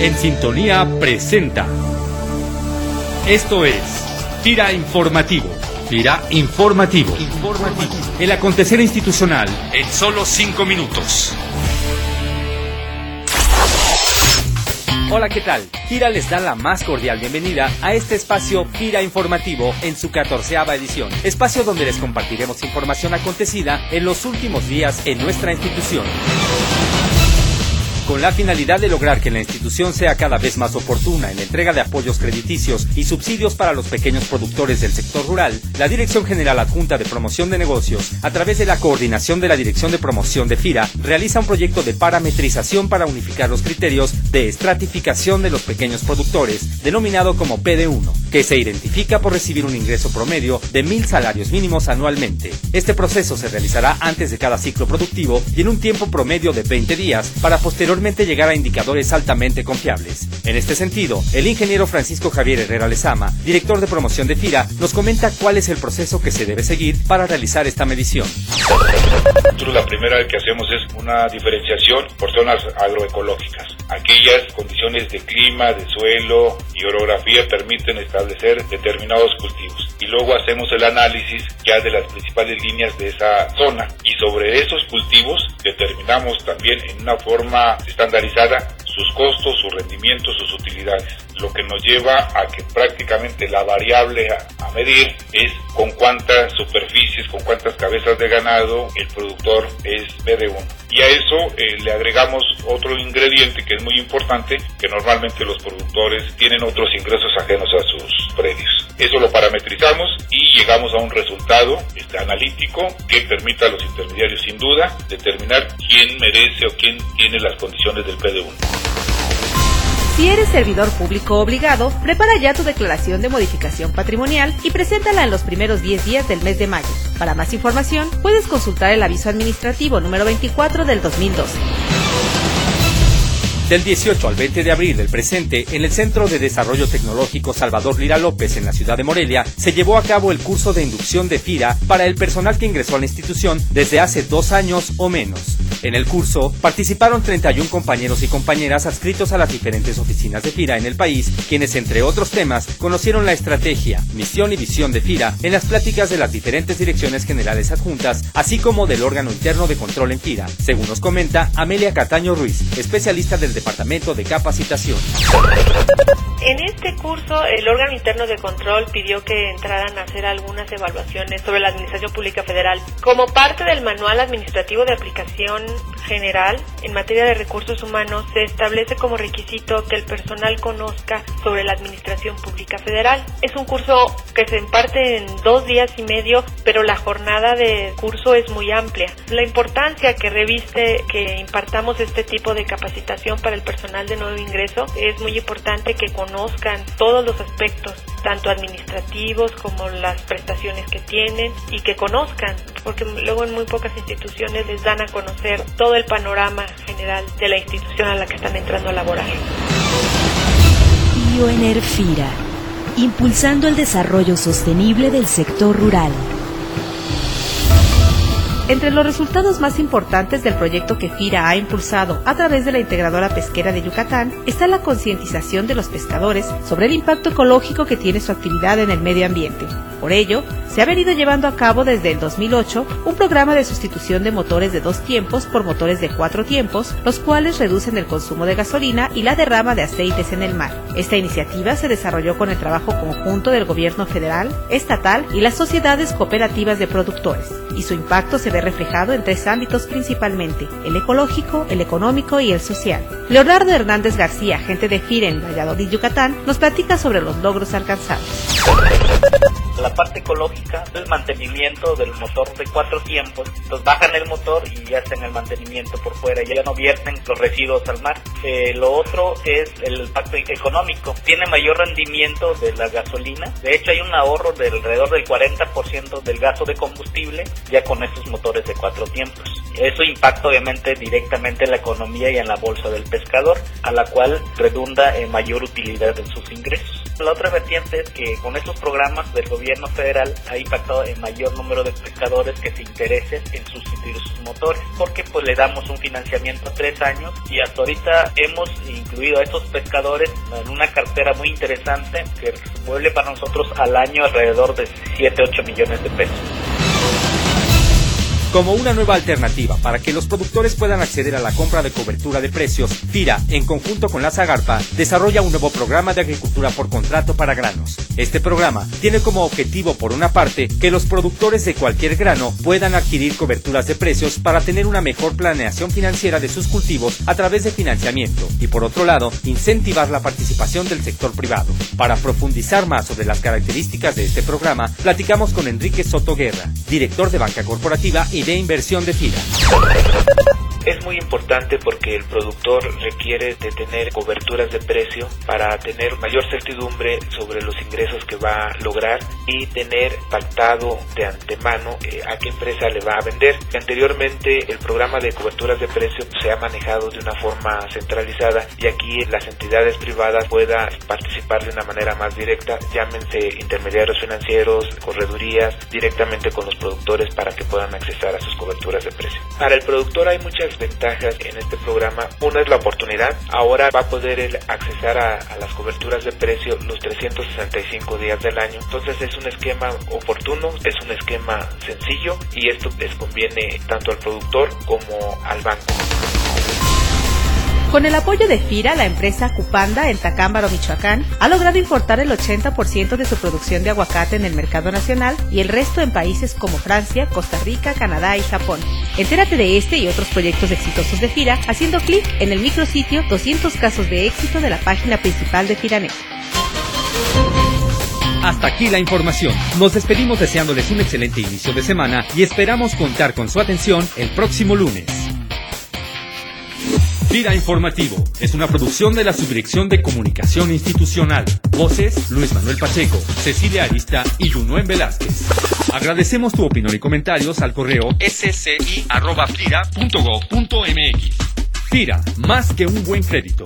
en sintonía presenta. Esto es Tira Informativo. Tira Informativo. Informativo. El acontecer institucional en solo cinco minutos. Hola, ¿qué tal? Gira les da la más cordial bienvenida a este espacio Gira Informativo en su catorceava edición, espacio donde les compartiremos información acontecida en los últimos días en nuestra institución con la finalidad de lograr que la institución sea cada vez más oportuna en la entrega de apoyos crediticios y subsidios para los pequeños productores del sector rural, la Dirección General Adjunta de Promoción de Negocios, a través de la coordinación de la Dirección de Promoción de FIRA, realiza un proyecto de parametrización para unificar los criterios de estratificación de los pequeños productores, denominado como PD1, que se identifica por recibir un ingreso promedio de mil salarios mínimos anualmente. Este proceso se realizará antes de cada ciclo productivo y en un tiempo promedio de 20 días para posteriormente llegar a indicadores altamente confiables. En este sentido, el ingeniero Francisco Javier Herrera Lezama, director de promoción de FIRA, nos comenta cuál es el proceso que se debe seguir para realizar esta medición. La primera que hacemos es una diferenciación por zonas agroecológicas. Aquellas condiciones de clima, de suelo y orografía permiten establecer determinados cultivos. Y luego hacemos el análisis ya de las principales líneas de esa zona. Y sobre esos cultivos determinamos también en una forma estandarizada sus costos, sus rendimientos, sus utilidades, lo que nos lleva a que prácticamente la variable a, medir es con cuántas superficies, con cuántas cabezas de ganado el productor es BD1. Y a eso eh, le agregamos otro ingrediente que es muy importante, que normalmente los productores tienen otros ingresos ajenos a sus. Eso lo parametrizamos y llegamos a un resultado este, analítico que permita a los intermediarios sin duda determinar quién merece o quién tiene las condiciones del PD1. Si eres servidor público obligado, prepara ya tu declaración de modificación patrimonial y preséntala en los primeros 10 días del mes de mayo. Para más información, puedes consultar el aviso administrativo número 24 del 2012. Del 18 al 20 de abril del presente, en el Centro de Desarrollo Tecnológico Salvador Lira López en la ciudad de Morelia, se llevó a cabo el curso de inducción de FIRA para el personal que ingresó a la institución desde hace dos años o menos. En el curso participaron 31 compañeros y compañeras adscritos a las diferentes oficinas de FIRA en el país, quienes entre otros temas conocieron la estrategia, misión y visión de FIRA en las pláticas de las diferentes direcciones generales adjuntas, así como del órgano interno de control en FIRA, según nos comenta Amelia Cataño Ruiz, especialista del Departamento de Capacitación. En este curso, el órgano interno de control pidió que entraran a hacer algunas evaluaciones sobre la Administración Pública Federal. Como parte del Manual Administrativo de Aplicación General en materia de recursos humanos, se establece como requisito que el personal conozca sobre la Administración Pública Federal. Es un curso que se imparte en dos días y medio, pero la jornada de curso es muy amplia. La importancia que reviste que impartamos este tipo de capacitación para el personal de nuevo ingreso es muy importante que con conozcan todos los aspectos, tanto administrativos como las prestaciones que tienen y que conozcan, porque luego en muy pocas instituciones les dan a conocer todo el panorama general de la institución a la que están entrando a laborar. Bioenerfira, impulsando el desarrollo sostenible del sector rural. Entre los resultados más importantes del proyecto que FIRA ha impulsado a través de la integradora pesquera de Yucatán está la concientización de los pescadores sobre el impacto ecológico que tiene su actividad en el medio ambiente. Por ello, se ha venido llevando a cabo desde el 2008 un programa de sustitución de motores de dos tiempos por motores de cuatro tiempos, los cuales reducen el consumo de gasolina y la derrama de aceites en el mar. Esta iniciativa se desarrolló con el trabajo conjunto del gobierno federal, estatal y las sociedades cooperativas de productores, y su impacto se ve reflejado en tres ámbitos principalmente, el ecológico, el económico y el social. Leonardo Hernández García, agente de FIRE en Valladolid, Yucatán, nos platica sobre los logros alcanzados la parte ecológica, el mantenimiento del motor de cuatro tiempos. Entonces bajan el motor y hacen el mantenimiento por fuera, ya no vierten los residuos al mar. Eh, lo otro es el impacto económico. Tiene mayor rendimiento de la gasolina. De hecho, hay un ahorro de alrededor del 40% del gasto de combustible ya con estos motores de cuatro tiempos. Eso impacta obviamente directamente en la economía y en la bolsa del pescador, a la cual redunda en mayor utilidad en sus ingresos. La otra vertiente es que con estos programas del gobierno federal ha impactado en mayor número de pescadores que se interesen en sustituir sus motores, porque pues le damos un financiamiento a tres años y hasta ahorita hemos incluido a estos pescadores en una cartera muy interesante que vuelve para nosotros al año alrededor de 7, 8 millones de pesos. Como una nueva alternativa para que los productores puedan acceder a la compra de cobertura de precios, FIRA, en conjunto con la Zagarpa, desarrolla un nuevo programa de agricultura por contrato para granos. Este programa tiene como objetivo, por una parte, que los productores de cualquier grano puedan adquirir coberturas de precios para tener una mejor planeación financiera de sus cultivos a través de financiamiento y, por otro lado, incentivar la participación del sector privado. Para profundizar más sobre las características de este programa, platicamos con Enrique Soto Guerra, director de Banca Corporativa y de inversión de FIRA. Es muy importante porque el productor requiere de tener coberturas de precio para tener mayor certidumbre sobre los ingresos que va a lograr y tener pactado de antemano eh, a qué empresa le va a vender. Anteriormente el programa de coberturas de precio se ha manejado de una forma centralizada y aquí las entidades privadas puedan participar de una manera más directa, llámense intermediarios financieros, corredurías, directamente con los productores para que puedan acceder a sus coberturas de precio. Para el productor hay muchas ventajas en este programa. Una es la oportunidad. Ahora va a poder accesar a, a, las coberturas de precio los 365 días del año. Entonces es un esquema oportuno, es un esquema sencillo y esto les conviene tanto al productor como al banco. Con el apoyo de FIRA, la empresa Cupanda en Tacámbaro, Michoacán, ha logrado importar el 80% de su producción de aguacate en el mercado nacional y el resto en países como Francia, Costa Rica, Canadá y Japón. Entérate de este y otros proyectos exitosos de FIRA haciendo clic en el micrositio 200 casos de éxito de la página principal de FIRANET. Hasta aquí la información. Nos despedimos deseándoles un excelente inicio de semana y esperamos contar con su atención el próximo lunes. Fira Informativo es una producción de la Subdirección de Comunicación Institucional. Voces Luis Manuel Pacheco, Cecilia Arista y Junuen Velázquez. Agradecemos tu opinión y comentarios al correo sci.fira.gov.mx. Fira, más que un buen crédito.